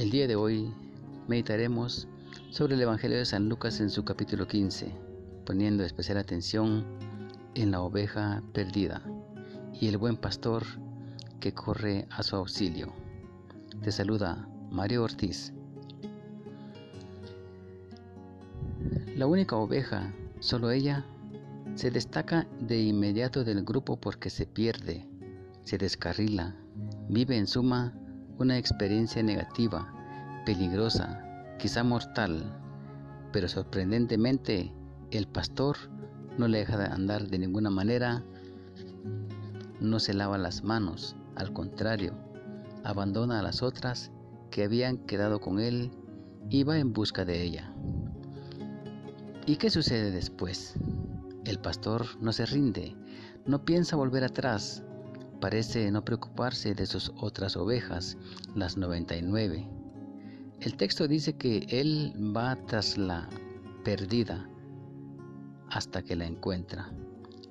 El día de hoy meditaremos sobre el Evangelio de San Lucas en su capítulo 15, poniendo especial atención en la oveja perdida y el buen pastor que corre a su auxilio. Te saluda Mario Ortiz. La única oveja, solo ella, se destaca de inmediato del grupo porque se pierde, se descarrila, vive en suma una experiencia negativa, peligrosa, quizá mortal, pero sorprendentemente el pastor no le deja de andar de ninguna manera, no se lava las manos, al contrario, abandona a las otras que habían quedado con él y va en busca de ella. ¿Y qué sucede después? El pastor no se rinde, no piensa volver atrás, parece no preocuparse de sus otras ovejas, las 99. El texto dice que él va tras la perdida hasta que la encuentra.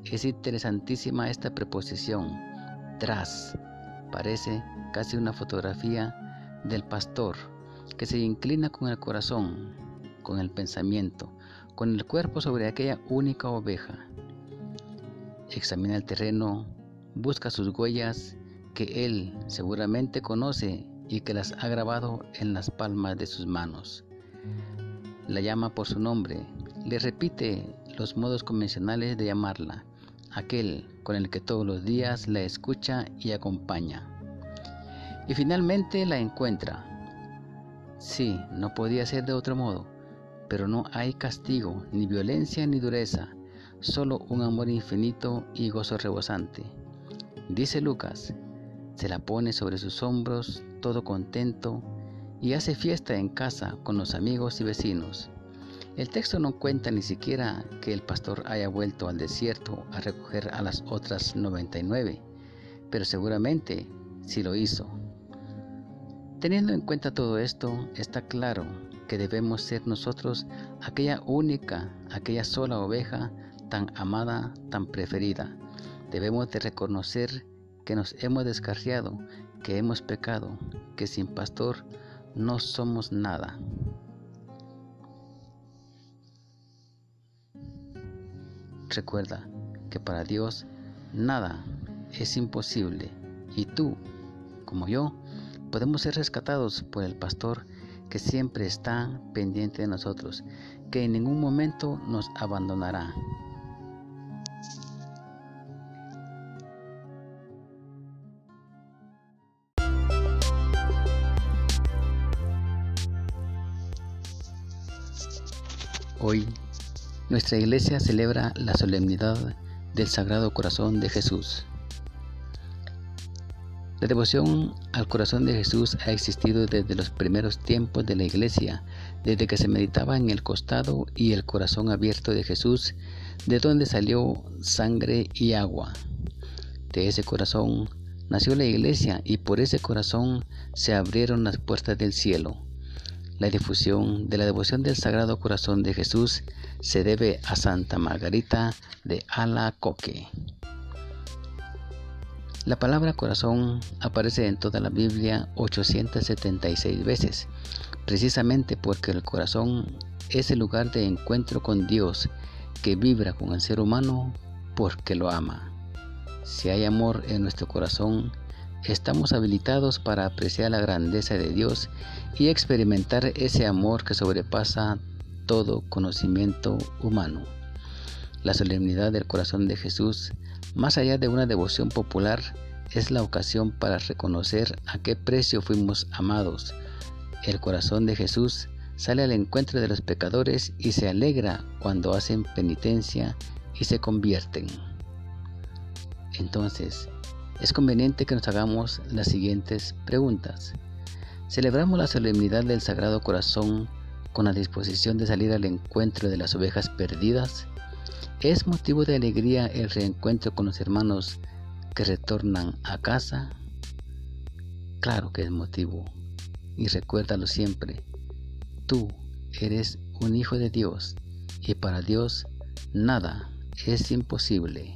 Es interesantísima esta preposición, tras. Parece casi una fotografía del pastor que se inclina con el corazón, con el pensamiento, con el cuerpo sobre aquella única oveja. Examina el terreno, busca sus huellas que él seguramente conoce y que las ha grabado en las palmas de sus manos. La llama por su nombre, le repite los modos convencionales de llamarla, aquel con el que todos los días la escucha y acompaña. Y finalmente la encuentra. Sí, no podía ser de otro modo, pero no hay castigo, ni violencia, ni dureza, solo un amor infinito y gozo rebosante. Dice Lucas, se la pone sobre sus hombros, todo contento, y hace fiesta en casa con los amigos y vecinos. El texto no cuenta ni siquiera que el pastor haya vuelto al desierto a recoger a las otras 99, pero seguramente sí lo hizo. Teniendo en cuenta todo esto, está claro que debemos ser nosotros aquella única, aquella sola oveja tan amada, tan preferida. Debemos de reconocer que nos hemos descarriado, que hemos pecado, que sin pastor no somos nada. Recuerda que para Dios nada es imposible y tú, como yo, podemos ser rescatados por el pastor que siempre está pendiente de nosotros, que en ningún momento nos abandonará. Hoy, nuestra iglesia celebra la solemnidad del Sagrado Corazón de Jesús. La devoción al corazón de Jesús ha existido desde los primeros tiempos de la iglesia, desde que se meditaba en el costado y el corazón abierto de Jesús, de donde salió sangre y agua. De ese corazón nació la iglesia y por ese corazón se abrieron las puertas del cielo. La difusión de la devoción del Sagrado Corazón de Jesús se debe a Santa Margarita de Alacoque. La palabra corazón aparece en toda la Biblia 876 veces, precisamente porque el corazón es el lugar de encuentro con Dios que vibra con el ser humano porque lo ama. Si hay amor en nuestro corazón, estamos habilitados para apreciar la grandeza de Dios y experimentar ese amor que sobrepasa todo conocimiento humano. La solemnidad del corazón de Jesús, más allá de una devoción popular, es la ocasión para reconocer a qué precio fuimos amados. El corazón de Jesús sale al encuentro de los pecadores y se alegra cuando hacen penitencia y se convierten. Entonces, es conveniente que nos hagamos las siguientes preguntas. ¿Celebramos la solemnidad del Sagrado Corazón con la disposición de salir al encuentro de las ovejas perdidas? ¿Es motivo de alegría el reencuentro con los hermanos que retornan a casa? Claro que es motivo. Y recuérdalo siempre. Tú eres un hijo de Dios y para Dios nada es imposible.